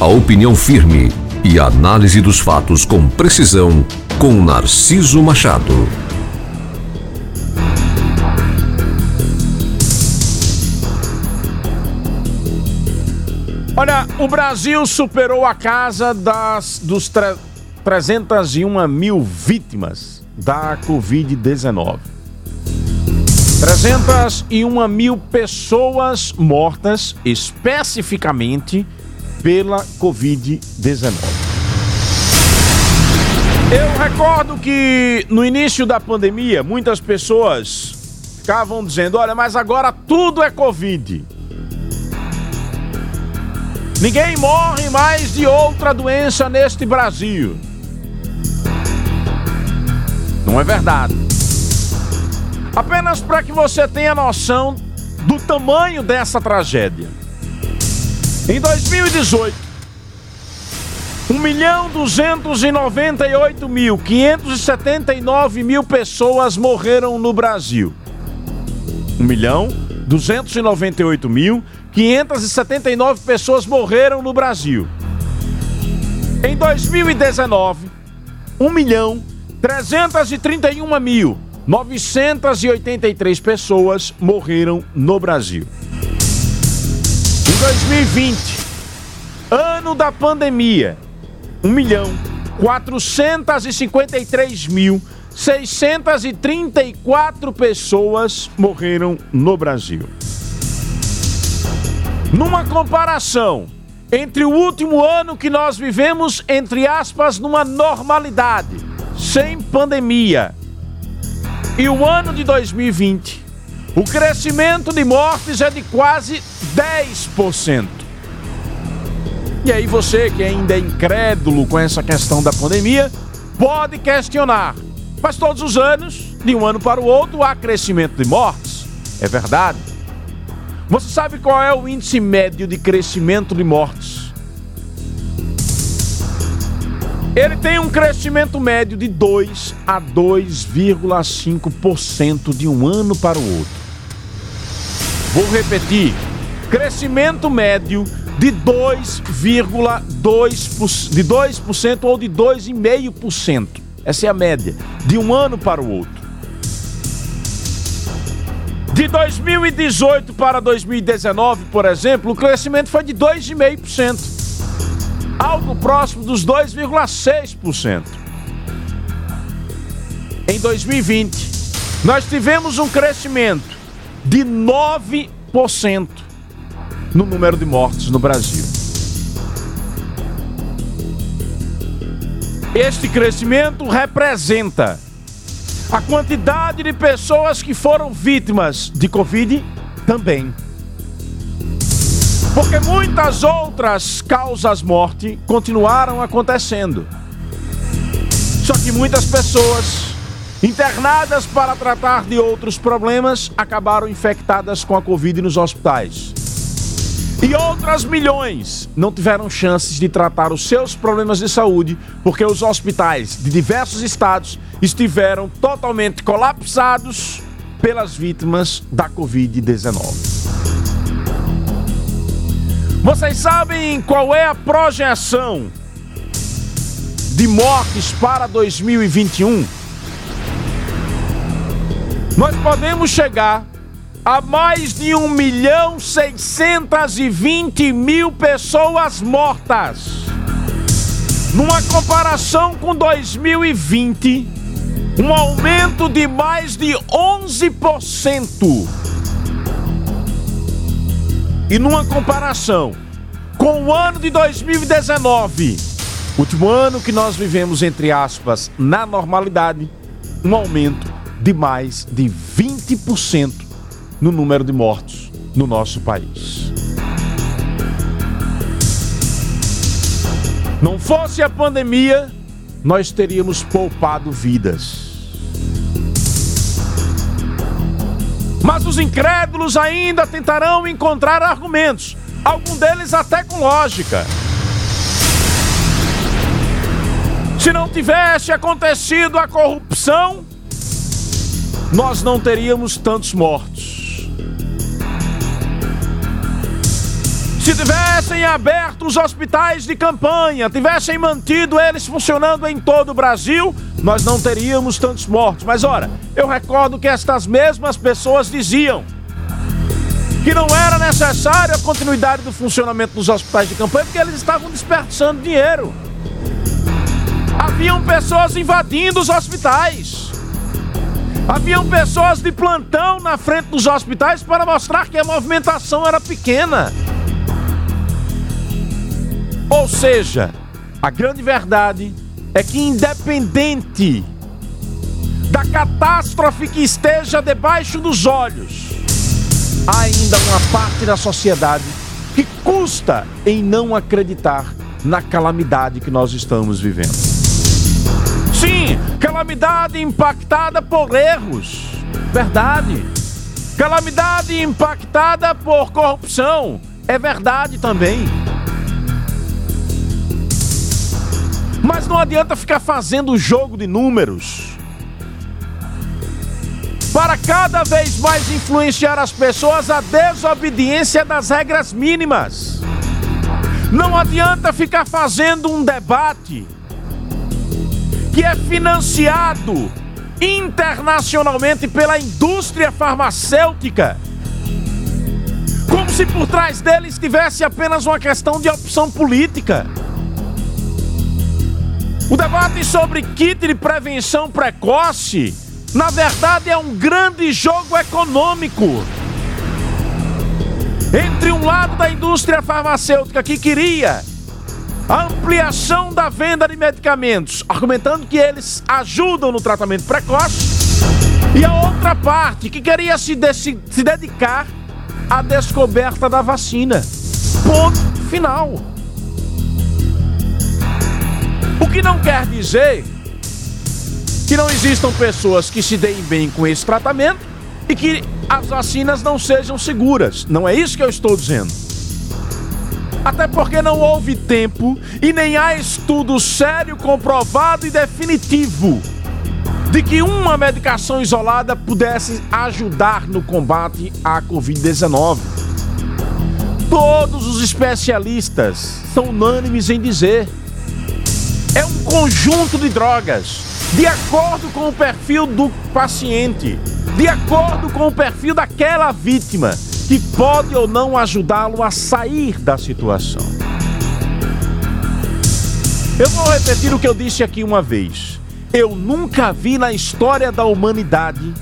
A opinião firme e a análise dos fatos com precisão com Narciso Machado. Olha, o Brasil superou a casa das, dos 301 mil vítimas da Covid-19. 301 mil pessoas mortas especificamente pela Covid-19. Eu recordo que no início da pandemia muitas pessoas ficavam dizendo: olha, mas agora tudo é Covid. Ninguém morre mais de outra doença neste Brasil. Não é verdade. Apenas para que você tenha noção do tamanho dessa tragédia. Em 2018, 1 milhão 298 mil 579 mil pessoas morreram no Brasil. 1 milhão 298 mil 579 pessoas morreram no Brasil. Em 2019, 1 milhão 331 mil 983 pessoas morreram no Brasil. Em 2020, ano da pandemia, 1 milhão 453 mil 634 pessoas morreram no Brasil. Numa comparação entre o último ano que nós vivemos, entre aspas, numa normalidade, sem pandemia, e o ano de 2020, o crescimento de mortes é de quase 10%. E aí você que ainda é incrédulo com essa questão da pandemia, pode questionar. Mas todos os anos, de um ano para o outro, há crescimento de mortes. É verdade. Você sabe qual é o índice médio de crescimento de mortes? Ele tem um crescimento médio de 2 a 2,5% de um ano para o outro. Vou repetir: crescimento médio de 2,2% de 2% ou de 2,5%. Essa é a média de um ano para o outro. De 2018 para 2019, por exemplo, o crescimento foi de 2,5%, algo próximo dos 2,6%. Em 2020, nós tivemos um crescimento de 9% no número de mortes no Brasil. Este crescimento representa a quantidade de pessoas que foram vítimas de Covid também. Porque muitas outras causas morte continuaram acontecendo. Só que muitas pessoas internadas para tratar de outros problemas acabaram infectadas com a Covid nos hospitais. E outras milhões não tiveram chances de tratar os seus problemas de saúde porque os hospitais de diversos estados estiveram totalmente colapsados pelas vítimas da Covid-19. Vocês sabem qual é a projeção de mortes para 2021? Nós podemos chegar a mais de 1 milhão 620 mil pessoas mortas. Numa comparação com 2020, um aumento de mais de 11%. E numa comparação com o ano de 2019, último ano que nós vivemos, entre aspas, na normalidade, um aumento de mais de 20% no número de mortos no nosso país. Não fosse a pandemia, nós teríamos poupado vidas. Mas os incrédulos ainda tentarão encontrar argumentos, algum deles até com lógica. Se não tivesse acontecido a corrupção, nós não teríamos tantos mortos. Se tivessem aberto os hospitais de campanha, tivessem mantido eles funcionando em todo o Brasil, nós não teríamos tantos mortos. Mas ora, eu recordo que estas mesmas pessoas diziam que não era necessário a continuidade do funcionamento dos hospitais de campanha porque eles estavam desperdiçando dinheiro. Haviam pessoas invadindo os hospitais. Haviam pessoas de plantão na frente dos hospitais para mostrar que a movimentação era pequena. Ou seja, a grande verdade é que, independente da catástrofe que esteja debaixo dos olhos, há ainda uma parte da sociedade que custa em não acreditar na calamidade que nós estamos vivendo. Calamidade impactada por erros, verdade. Calamidade impactada por corrupção, é verdade também. Mas não adianta ficar fazendo jogo de números para cada vez mais influenciar as pessoas a desobediência das regras mínimas. Não adianta ficar fazendo um debate que é financiado internacionalmente pela indústria farmacêutica, como se por trás dele estivesse apenas uma questão de opção política. O debate sobre kit de prevenção precoce, na verdade, é um grande jogo econômico. Entre um lado da indústria farmacêutica que queria ampliação da venda de medicamentos, argumentando que eles ajudam no tratamento precoce, e a outra parte que queria se, de se dedicar à descoberta da vacina. Ponto final. O que não quer dizer que não existam pessoas que se deem bem com esse tratamento e que as vacinas não sejam seguras. Não é isso que eu estou dizendo. Até porque não houve tempo e nem há estudo sério, comprovado e definitivo de que uma medicação isolada pudesse ajudar no combate à Covid-19. Todos os especialistas são unânimes em dizer é um conjunto de drogas, de acordo com o perfil do paciente, de acordo com o perfil daquela vítima, que pode ou não ajudá-lo a sair da situação. Eu vou repetir o que eu disse aqui uma vez. Eu nunca vi na história da humanidade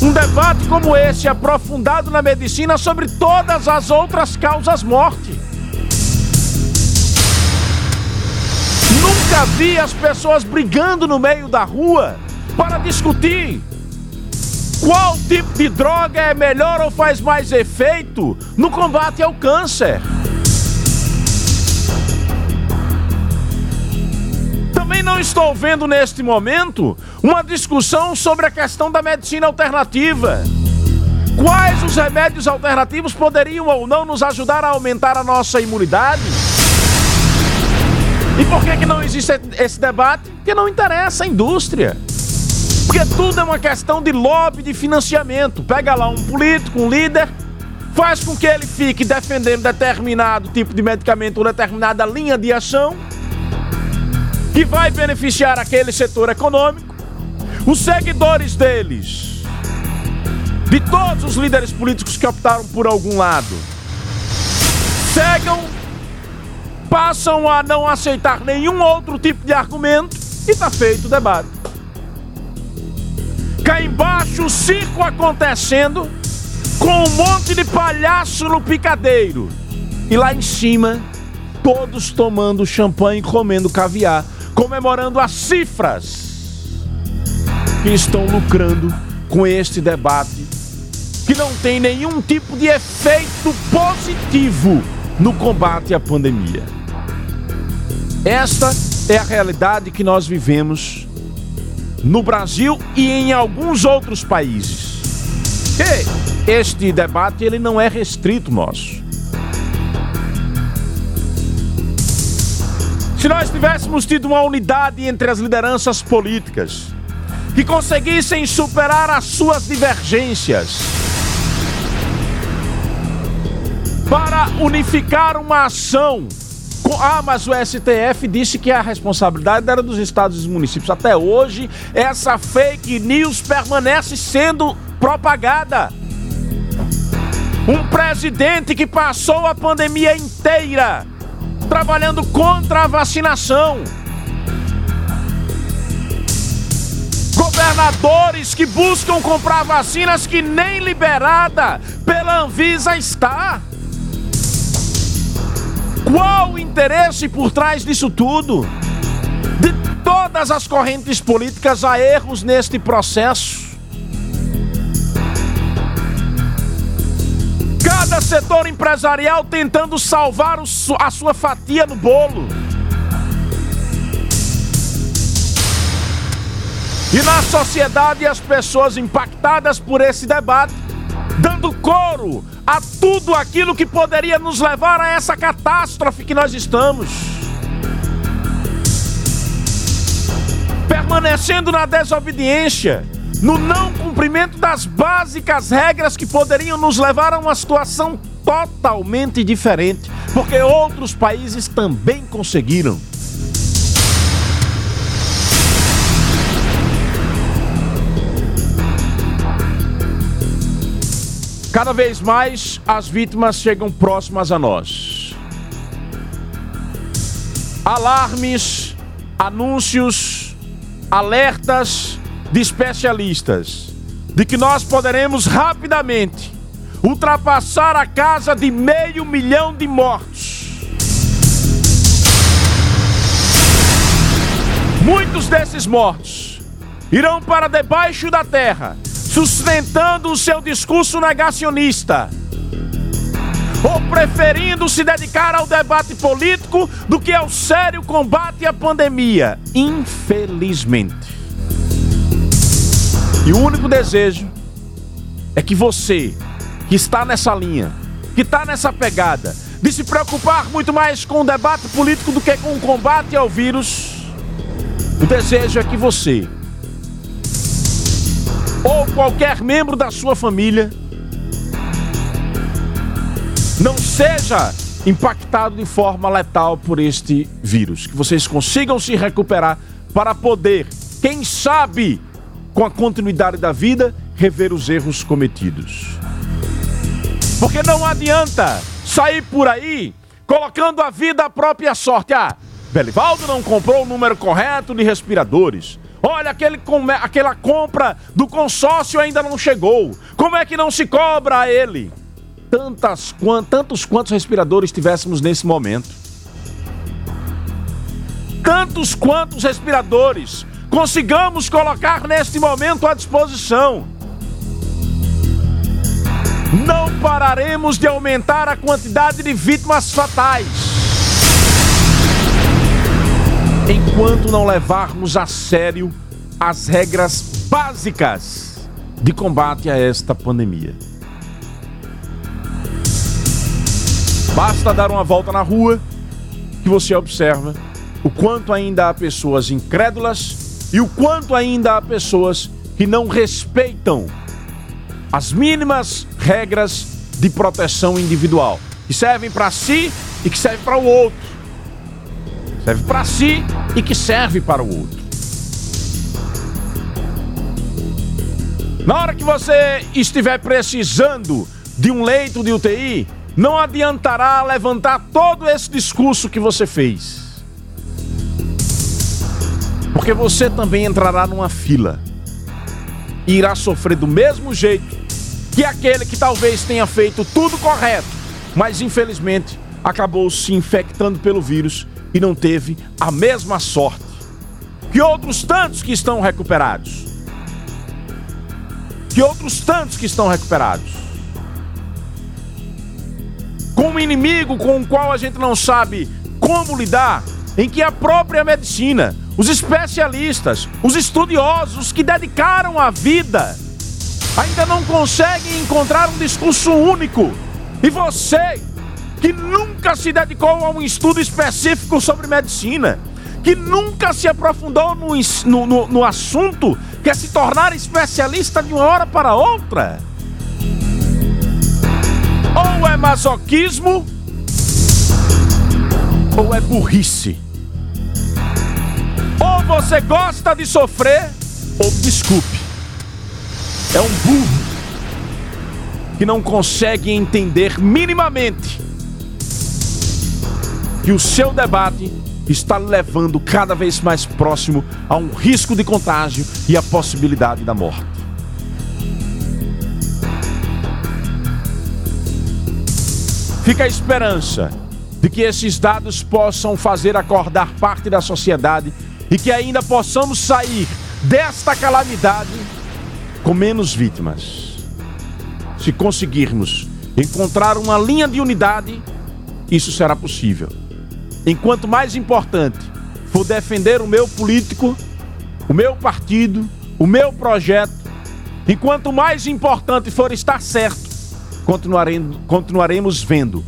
um debate como esse aprofundado na medicina sobre todas as outras causas morte. Nunca vi as pessoas brigando no meio da rua para discutir qual tipo de droga é melhor ou faz mais efeito no combate ao câncer. Também não estou vendo neste momento uma discussão sobre a questão da medicina alternativa. Quais os remédios alternativos poderiam ou não nos ajudar a aumentar a nossa imunidade? E por que, que não existe esse debate? Porque não interessa a indústria. Porque tudo é uma questão de lobby, de financiamento. Pega lá um político, um líder, faz com que ele fique defendendo determinado tipo de medicamento ou determinada linha de ação que vai beneficiar aquele setor econômico. Os seguidores deles, de todos os líderes políticos que optaram por algum lado, cegam passam a não aceitar nenhum outro tipo de argumento e está feito o debate. Cá embaixo o circo acontecendo com um monte de palhaço no picadeiro. E lá em cima, todos tomando champanhe comendo caviar, comemorando as cifras que estão lucrando com este debate que não tem nenhum tipo de efeito positivo no combate à pandemia. Esta é a realidade que nós vivemos no Brasil e em alguns outros países. E este debate ele não é restrito nosso. Se nós tivéssemos tido uma unidade entre as lideranças políticas que conseguissem superar as suas divergências para para unificar uma ação. Ah, mas o STF disse que a responsabilidade era dos estados e municípios. Até hoje, essa fake news permanece sendo propagada. Um presidente que passou a pandemia inteira trabalhando contra a vacinação. Governadores que buscam comprar vacinas que nem liberada pela Anvisa está. Qual o interesse por trás disso tudo? De todas as correntes políticas há erros neste processo. Cada setor empresarial tentando salvar a sua fatia no bolo. E na sociedade, as pessoas impactadas por esse debate, dando coro a tudo aquilo que poderia nos levar a essa catástrofe que nós estamos. Permanecendo na desobediência, no não cumprimento das básicas regras que poderiam nos levar a uma situação totalmente diferente, porque outros países também conseguiram. Cada vez mais as vítimas chegam próximas a nós. Alarmes, anúncios, alertas de especialistas de que nós poderemos rapidamente ultrapassar a casa de meio milhão de mortos. Muitos desses mortos irão para debaixo da terra, sustentando o seu discurso negacionista, ou preferindo se dedicar ao debate político do que ao sério combate à pandemia, infelizmente. E o único desejo é que você, que está nessa linha, que está nessa pegada, de se preocupar muito mais com o debate político do que com o combate ao vírus, o desejo é que você, ou qualquer membro da sua família, não seja impactado de forma letal por este vírus. Que vocês consigam se recuperar para poder, quem sabe, com a continuidade da vida, rever os erros cometidos. Porque não adianta sair por aí colocando a vida à própria sorte. Ah, Belivaldo não comprou o número correto de respiradores. Olha, aquele, aquela compra do consórcio ainda não chegou. Como é que não se cobra a ele? Tantas, tantos quantos respiradores tivéssemos nesse momento. Tantos quantos respiradores consigamos colocar neste momento à disposição. Não pararemos de aumentar a quantidade de vítimas fatais enquanto não levarmos a sério as regras básicas de combate a esta pandemia. Basta dar uma volta na rua que você observa o quanto ainda há pessoas incrédulas e o quanto ainda há pessoas que não respeitam as mínimas regras de proteção individual, que servem para si e que servem para o outro. Serve para si e que serve para o outro. Na hora que você estiver precisando de um leito de UTI, não adiantará levantar todo esse discurso que você fez. Porque você também entrará numa fila e irá sofrer do mesmo jeito que aquele que talvez tenha feito tudo correto, mas infelizmente acabou se infectando pelo vírus e não teve a mesma sorte que outros tantos que estão recuperados. Que outros tantos que estão recuperados. Com um inimigo com o qual a gente não sabe como lidar, em que a própria medicina os especialistas, os estudiosos que dedicaram a vida, ainda não conseguem encontrar um discurso único. E você, que nunca se dedicou a um estudo específico sobre medicina, que nunca se aprofundou no, no, no assunto, quer se tornar especialista de uma hora para outra? Ou Ou é masoquismo, ou é burrice. Ou você gosta de sofrer, ou desculpe. É um burro que não consegue entender minimamente que o seu debate está levando cada vez mais próximo a um risco de contágio e a possibilidade da morte. Fica a esperança de que esses dados possam fazer acordar parte da sociedade e que ainda possamos sair desta calamidade com menos vítimas. Se conseguirmos encontrar uma linha de unidade, isso será possível. Enquanto mais importante for defender o meu político, o meu partido, o meu projeto, enquanto mais importante for estar certo, continuaremos, continuaremos vendo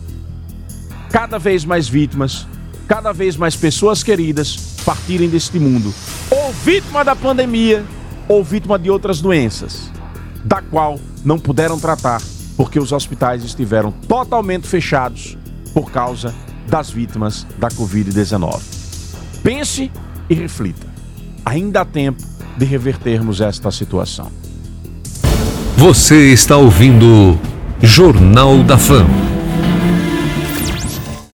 cada vez mais vítimas, cada vez mais pessoas queridas partirem deste mundo, ou vítima da pandemia, ou vítima de outras doenças, da qual não puderam tratar porque os hospitais estiveram totalmente fechados por causa das vítimas da Covid-19. Pense e reflita. Ainda há tempo de revertermos esta situação. Você está ouvindo Jornal da Fama.